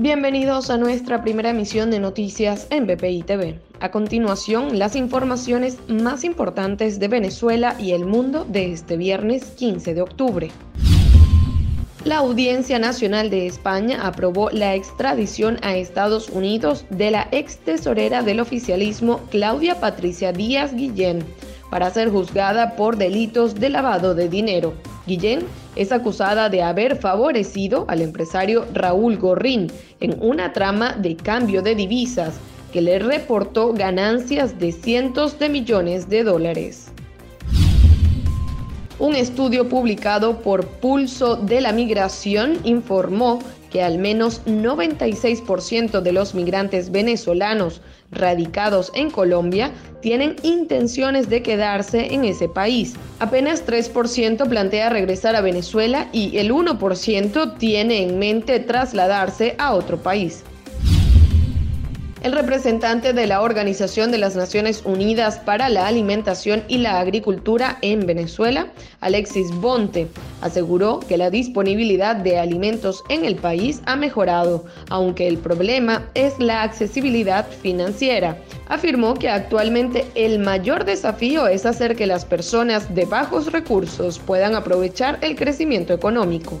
Bienvenidos a nuestra primera emisión de noticias en BPI TV. A continuación, las informaciones más importantes de Venezuela y el mundo de este viernes 15 de octubre. La Audiencia Nacional de España aprobó la extradición a Estados Unidos de la ex tesorera del oficialismo Claudia Patricia Díaz Guillén para ser juzgada por delitos de lavado de dinero. Guillén es acusada de haber favorecido al empresario Raúl Gorrín en una trama de cambio de divisas que le reportó ganancias de cientos de millones de dólares. Un estudio publicado por Pulso de la Migración informó que al menos 96% de los migrantes venezolanos radicados en Colombia tienen intenciones de quedarse en ese país. Apenas 3% plantea regresar a Venezuela y el 1% tiene en mente trasladarse a otro país. El representante de la Organización de las Naciones Unidas para la Alimentación y la Agricultura en Venezuela, Alexis Bonte, aseguró que la disponibilidad de alimentos en el país ha mejorado, aunque el problema es la accesibilidad financiera. Afirmó que actualmente el mayor desafío es hacer que las personas de bajos recursos puedan aprovechar el crecimiento económico.